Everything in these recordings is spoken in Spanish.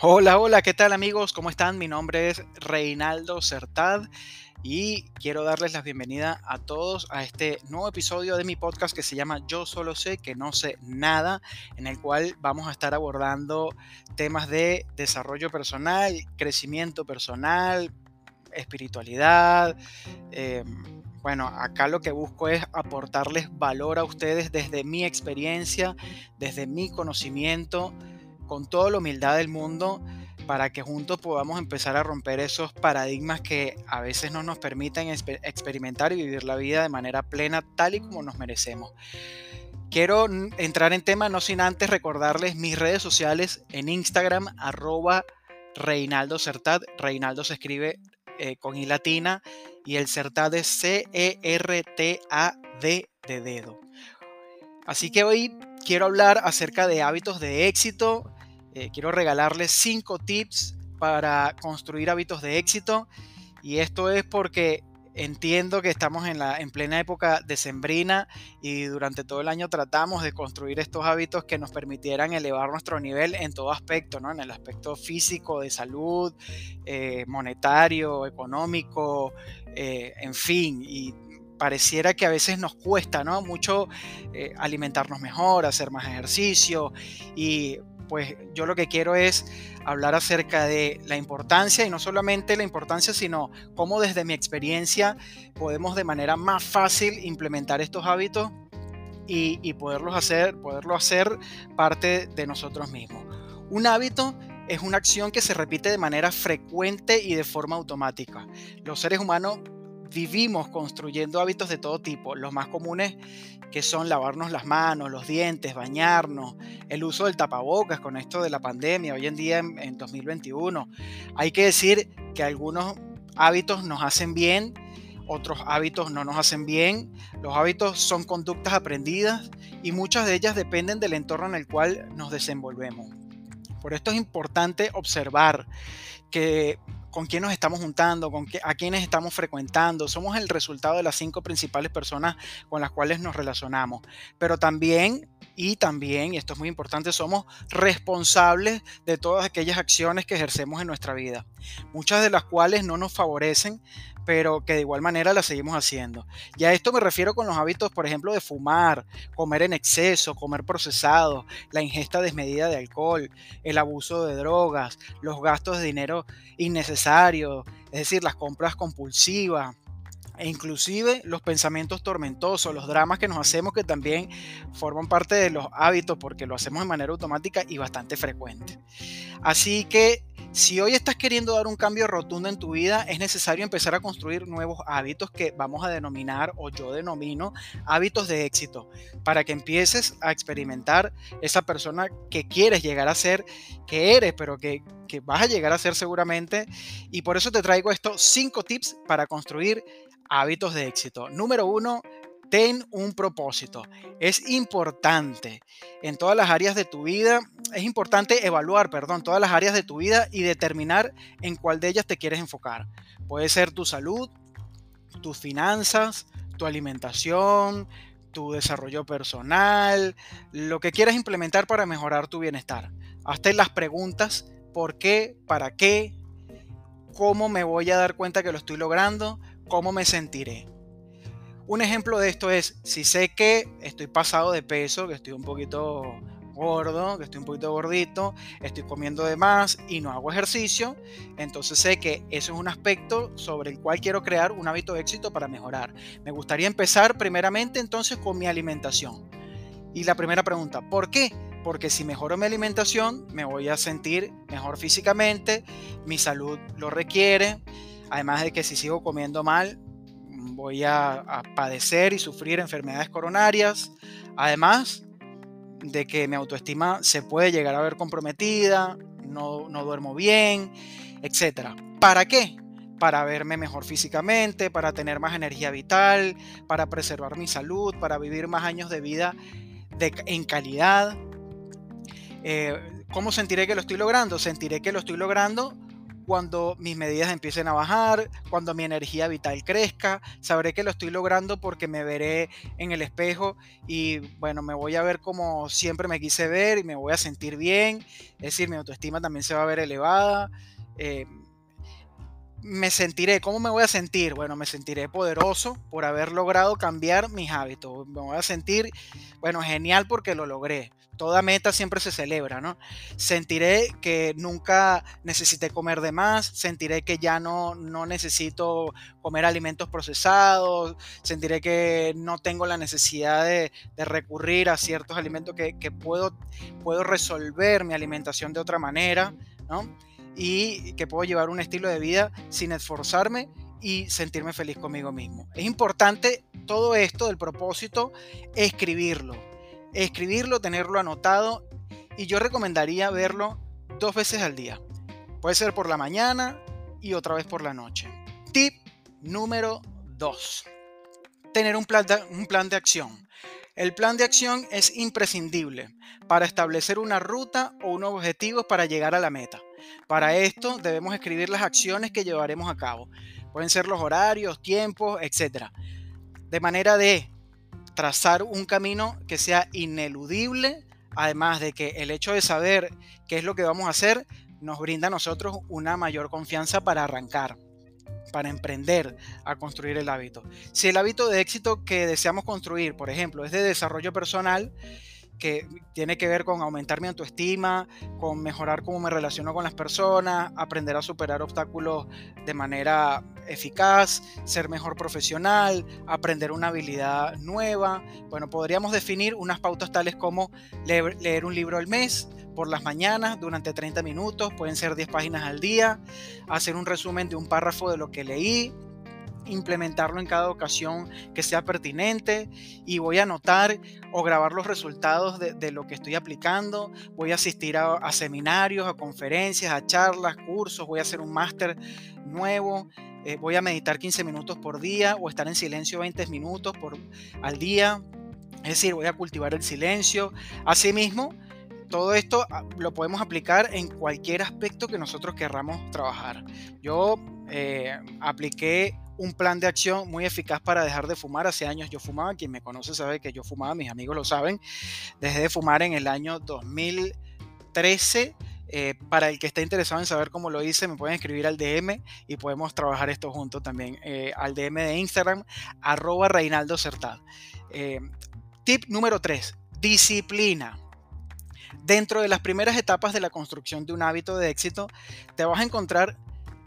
Hola, hola, ¿qué tal amigos? ¿Cómo están? Mi nombre es Reinaldo Certad y quiero darles la bienvenida a todos a este nuevo episodio de mi podcast que se llama Yo solo sé que no sé nada, en el cual vamos a estar abordando temas de desarrollo personal, crecimiento personal, espiritualidad. Em, bueno, acá lo que busco es aportarles valor a ustedes desde mi experiencia, desde mi conocimiento con toda la humildad del mundo para que juntos podamos empezar a romper esos paradigmas que a veces no nos permiten experimentar y vivir la vida de manera plena tal y como nos merecemos. Quiero entrar en tema no sin antes recordarles mis redes sociales en Instagram arroba Reinaldo Certad. Reinaldo se escribe eh, con I latina y el Certad es C-E-R-T-A-D de dedo. Así que hoy quiero hablar acerca de hábitos de éxito, eh, quiero regalarles cinco tips para construir hábitos de éxito. Y esto es porque entiendo que estamos en, la, en plena época decembrina y durante todo el año tratamos de construir estos hábitos que nos permitieran elevar nuestro nivel en todo aspecto, ¿no? en el aspecto físico, de salud, eh, monetario, económico, eh, en fin. Y pareciera que a veces nos cuesta ¿no? mucho alimentarnos mejor, hacer más ejercicio y pues yo lo que quiero es hablar acerca de la importancia y no solamente la importancia, sino cómo desde mi experiencia podemos de manera más fácil implementar estos hábitos y, poderlos hacer, poderlo hacer parte de nosotros mismos. Un hábito es una acción que se repite de manera frecuente y de forma automática. Los seres humanos vivimos construyendo hábitos de todo tipo. Los más comunes que son lavarnos las manos, los dientes, bañarnos, el uso del tapabocas con esto de la pandemia hoy en día en, 2021. Hay que decir que algunos hábitos nos hacen bien, otros hábitos no nos hacen bien. Los hábitos son conductas aprendidas y muchas de ellas dependen del entorno en el cual nos desenvolvemos. Por esto es importante observar que con quién nos estamos juntando, con a quiénes estamos frecuentando. Somos el resultado de las cinco principales personas con las cuales nos relacionamos. Pero también, y también, y esto es muy importante, somos responsables de todas aquellas acciones que ejercemos en nuestra vida, muchas de las cuales no nos favorecen, pero que de igual manera la seguimos haciendo. Y a esto me refiero con los hábitos, por ejemplo, de fumar, comer en exceso, comer procesado, la ingesta desmedida de alcohol, el abuso de drogas, los gastos de dinero innecesarios, es decir, las compras compulsivas, e inclusive los pensamientos tormentosos, los dramas que nos hacemos que también forman parte de los hábitos porque lo hacemos de manera automática y bastante frecuente. Así que si hoy estás queriendo dar un cambio rotundo en tu vida, es necesario empezar a construir nuevos hábitos que vamos a denominar, o yo denomino, hábitos de éxito, para que empieces a experimentar esa persona que quieres llegar a ser, que eres, pero que, que vas a llegar a ser seguramente. Y por eso te traigo estos cinco tips para construir hábitos de éxito. Número uno, ten un propósito. Es importante en todas las áreas de tu vida, es importante evaluar, perdón, todas las áreas de tu vida y determinar en cuál de ellas te quieres enfocar. Puede ser tu salud, tus finanzas, tu alimentación, tu desarrollo personal, lo que quieras implementar para mejorar tu bienestar. Hazte las preguntas, ¿por qué? ¿Para qué? ¿Cómo me voy a dar cuenta que lo estoy logrando? ¿Cómo me sentiré? Un ejemplo de esto es, si sé que estoy pasado de peso, que estoy un poquito gordo, que estoy un poquito gordito, estoy comiendo de más y no hago ejercicio, entonces sé que eso es un aspecto sobre el cual quiero crear un hábito de éxito para mejorar. Me gustaría empezar primeramente entonces con mi alimentación. Y la primera pregunta, ¿por qué? Porque si mejoro mi alimentación, me voy a sentir mejor físicamente, mi salud lo requiere, además de que si sigo comiendo mal, voy a, padecer y sufrir enfermedades coronarias, además de que mi autoestima se puede llegar a ver comprometida, no, no duermo bien, etc. ¿Para qué? Para verme mejor físicamente, para tener más energía vital, para preservar mi salud, para vivir más años de vida en calidad. Eh, ¿Cómo sentiré que lo estoy logrando? Sentiré que lo estoy logrando cuando mis medidas empiecen a bajar, cuando mi energía vital crezca, sabré que lo estoy logrando porque me veré en el espejo y bueno, me voy a ver como siempre me quise ver y me voy a sentir bien, es decir, mi autoestima también se va a ver elevada. Eh, me sentiré, ¿cómo me voy a sentir? Bueno, me sentiré poderoso por haber logrado cambiar mis hábitos. Me voy a sentir, bueno, genial porque lo logré. Toda meta siempre se celebra, ¿no? Sentiré que nunca necesité comer de más, sentiré que ya no, no necesito comer alimentos procesados, sentiré que no tengo la necesidad de, recurrir a ciertos alimentos que, que, puedo, puedo resolver mi alimentación de otra manera, ¿no? y que puedo llevar un estilo de vida sin esforzarme y sentirme feliz conmigo mismo. Es importante todo esto del propósito, escribirlo. Escribirlo, tenerlo anotado y yo recomendaría verlo dos veces al día. Puede ser por la mañana y otra vez por la noche. Tip número 2. Tener un plan, de, un plan de acción. El plan de acción es imprescindible para establecer una ruta o unos objetivos para llegar a la meta. Para esto debemos escribir las acciones que llevaremos a cabo. Pueden ser los horarios, tiempos, etc. De manera de trazar un camino que sea ineludible, además de que el hecho de saber qué es lo que vamos a hacer nos brinda a nosotros una mayor confianza para arrancar, para emprender a construir el hábito. Si el hábito de éxito que deseamos construir, por ejemplo, es de desarrollo personal, que tiene que ver con aumentar mi autoestima, con mejorar cómo me relaciono con las personas, aprender a superar obstáculos de manera eficaz, ser mejor profesional, aprender una habilidad nueva. Bueno, podríamos definir unas pautas tales como leer, un libro al mes, por las mañanas durante 30 minutos, pueden ser 10 páginas al día, hacer un resumen de un párrafo de lo que leí, implementarlo en cada ocasión que sea pertinente y voy a anotar o grabar los resultados de, lo que estoy aplicando. Voy a asistir a, seminarios, a conferencias, a charlas, cursos, voy a hacer un máster nuevo. Eh, voy a meditar 15 minutos por día o estar en silencio 20 minutos por, al día. Es decir, voy a cultivar el silencio. Asimismo, todo esto ah, lo podemos aplicar en cualquier aspecto que nosotros querramos trabajar. Yo eh, apliqué un plan de acción muy eficaz para dejar de fumar. Hace años yo fumaba, quien me conoce sabe que yo fumaba, mis amigos lo saben. Dejé de fumar en el año 2013. Eh, para el que esté interesado en saber cómo lo hice, me pueden escribir al DM y podemos trabajar esto juntos también. Eh, al DM de Instagram, arroba Reinaldo Certad. Eh, tip número 3, disciplina. Dentro de las primeras etapas de la construcción de un hábito de éxito, te vas a encontrar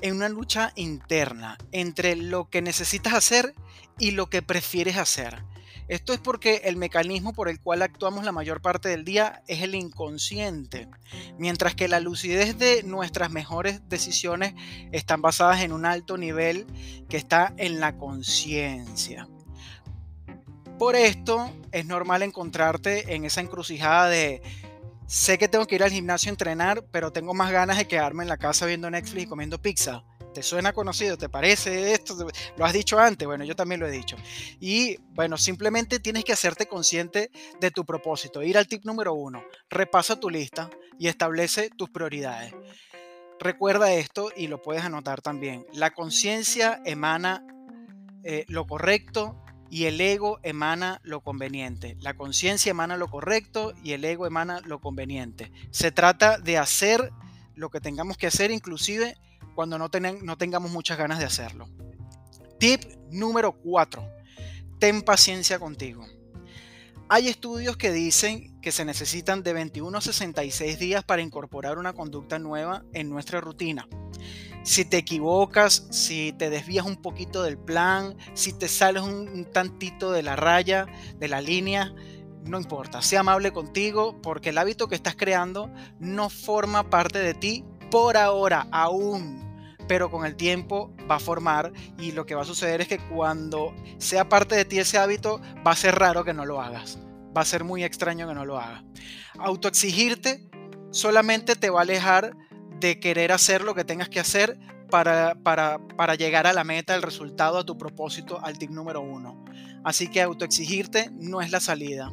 en una lucha interna entre lo que necesitas hacer y lo que prefieres hacer. Esto es porque el mecanismo por el cual actuamos la mayor parte del día es el inconsciente, mientras que la lucidez de nuestras mejores decisiones están basadas en un alto nivel que está en la conciencia. Por esto es normal encontrarte en esa encrucijada de sé que tengo que ir al gimnasio a entrenar, pero tengo más ganas de quedarme en la casa viendo Netflix y comiendo pizza. ¿Te suena conocido? ¿Te parece esto? ¿Lo has dicho antes? Bueno, yo también lo he dicho. Y bueno, simplemente tienes que hacerte consciente de tu propósito. Ir al tip número uno. Repasa tu lista y establece tus prioridades. Recuerda esto y lo puedes anotar también. La conciencia emana eh, lo correcto, y el ego emana lo conveniente. La conciencia emana lo correcto y el ego emana lo conveniente. Se trata de hacer lo que tengamos que hacer, inclusive cuando no, no tengamos muchas ganas de hacerlo. Tip número 4. Ten paciencia contigo. Hay estudios que dicen que se necesitan de 21 a 66 días para incorporar una conducta nueva en nuestra rutina si te equivocas, si te desvías un poquito del plan, si te sales un, tantito de la raya, de la línea, no importa, sea amable contigo porque el hábito que estás creando no forma parte de ti por ahora aún, pero con el tiempo va a formar y lo que va a suceder es que cuando sea parte de ti ese hábito va a ser raro que no lo hagas, va a ser muy extraño que no lo hagas. Autoexigirte solamente te va a alejar de querer hacer lo que tengas que hacer para, para, llegar a la meta, al resultado, a tu propósito, al tip número uno. Así que autoexigirte no es la salida.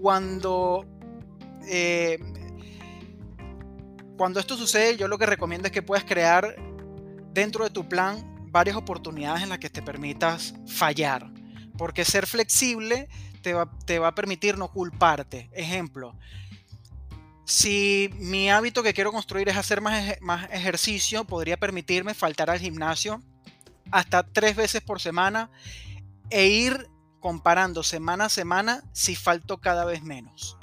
Cuando eh, cuando esto sucede, yo lo que recomiendo es que puedas crear dentro de tu plan varias oportunidades en las que te permitas fallar. Porque ser flexible te va, te va a permitir no culparte. Ejemplo, si mi hábito que quiero construir es hacer más, más ejercicio, podría permitirme faltar al gimnasio hasta tres veces por semana e ir comparando semana a semana si falto cada vez menos.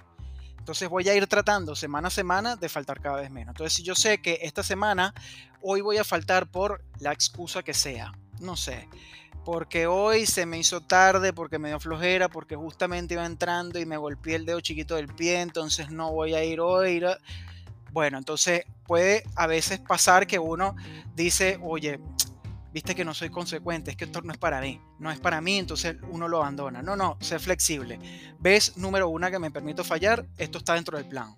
Entonces voy a ir tratando semana a semana de faltar cada vez menos. Entonces si yo sé que esta semana, hoy voy a faltar por la excusa que sea, no sé, porque hoy se me hizo tarde, porque me dio flojera, porque justamente iba entrando y me golpeé el dedo chiquito del pie, entonces no voy a ir hoy. Bueno, entonces puede a veces pasar que uno dice, oye, viste que no soy consecuente, es que esto no es para mí, no es para mí, entonces uno lo abandona. No, no, sé flexible. Ves, número uno, que me permito fallar, esto está dentro del plan.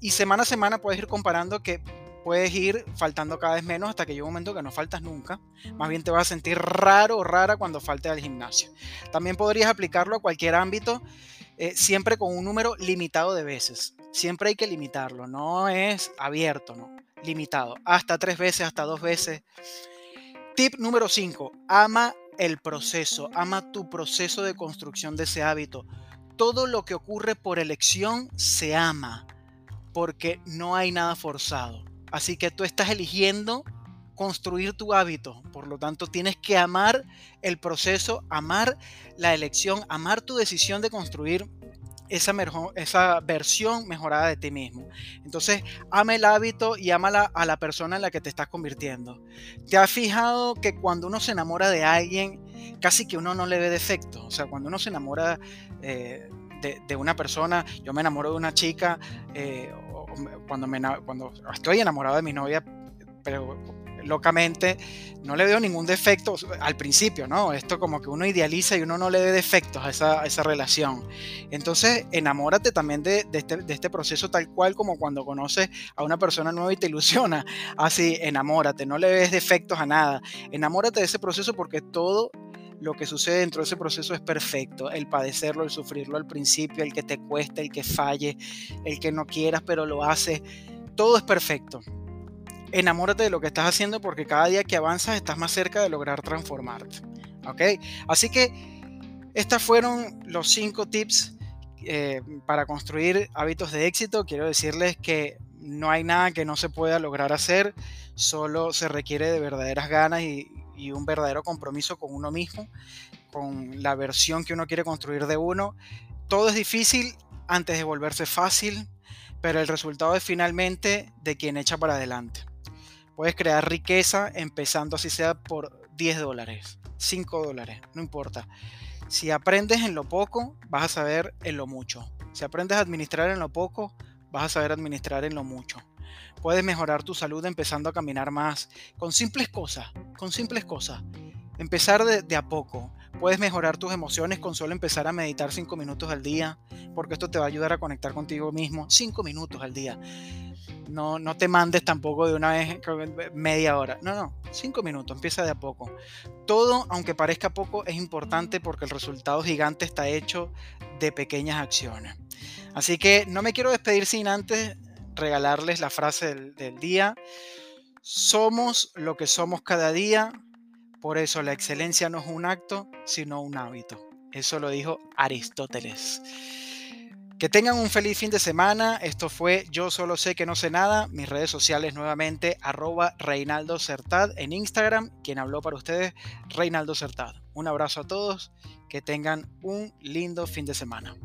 Y semana a semana puedes ir comparando que puedes ir faltando cada vez menos hasta que llegue un momento que no faltas nunca. Más bien te vas a sentir raro o rara cuando faltes al gimnasio. También podrías aplicarlo a cualquier ámbito, eh, siempre con un número limitado de veces. Siempre hay que limitarlo, no es abierto, ¿no? Limitado. Hasta tres veces, hasta dos veces. Tip número 5. Ama el proceso, ama tu proceso de construcción de ese hábito. Todo lo que ocurre por elección se ama, porque no hay nada forzado. Así que tú estás eligiendo construir tu hábito. Por lo tanto, tienes que amar el proceso, amar la elección, amar tu decisión de construir esa, versión mejorada de ti mismo. Entonces, ama el hábito y ama a la persona en la que te estás convirtiendo. ¿Te has fijado que cuando uno se enamora de alguien, casi que uno no le ve defecto? O sea, cuando uno se enamora eh, de, una persona, yo me enamoro de una chica, eh, cuando, me, cuando estoy enamorado de mi novia, pero locamente, no le veo ningún defecto al principio, ¿no? Esto como que uno idealiza y uno no le ve defectos a esa, esa relación. Entonces, enamórate también de, de, este, de, este, proceso tal cual como cuando conoces a una persona nueva y te ilusiona. Así, enamórate, no le ves defectos a nada. Enamórate de ese proceso porque todo lo que sucede dentro de ese proceso es perfecto. El padecerlo, el sufrirlo al principio, el que te cueste, el que falle, el que no quieras pero lo haces, todo es perfecto. Enamórate de lo que estás haciendo porque cada día que avanzas estás más cerca de lograr transformarte. ¿Ok? Así que estos fueron los cinco tips eh, para construir hábitos de éxito. Quiero decirles que no hay nada que no se pueda lograr hacer, solo se requiere de verdaderas ganas y, y un verdadero compromiso con uno mismo, con la versión que uno quiere construir de uno. Todo es difícil antes de volverse fácil, pero el resultado es finalmente de quien echa para adelante. Puedes crear riqueza empezando así sea por 10 dólares, 5 dólares, no importa. Si aprendes en lo poco, vas a saber en lo mucho. Si aprendes a administrar en lo poco, vas a saber administrar en lo mucho. Puedes mejorar tu salud empezando a caminar más, con simples cosas, con simples cosas. Empezar de, a poco. Puedes mejorar tus emociones con solo empezar a meditar 5 minutos al día, porque esto te va a ayudar a conectar contigo mismo 5 minutos al día. No, no te mandes tampoco de una vez media hora. No, no, 5 minutos, empieza de a poco. Todo, aunque parezca poco, es importante porque el resultado gigante está hecho de pequeñas acciones. Así que no me quiero despedir sin antes regalarles la frase del, día. Somos lo que somos cada día, por eso la excelencia no es un acto, sino un hábito. Eso lo dijo Aristóteles. Que tengan un feliz fin de semana. Esto fue Yo solo sé que no sé nada. Mis redes sociales nuevamente, arroba Reinaldo Certad en Instagram. Quien habló para ustedes, Reinaldo Certad. Un abrazo a todos. Que tengan un lindo fin de semana.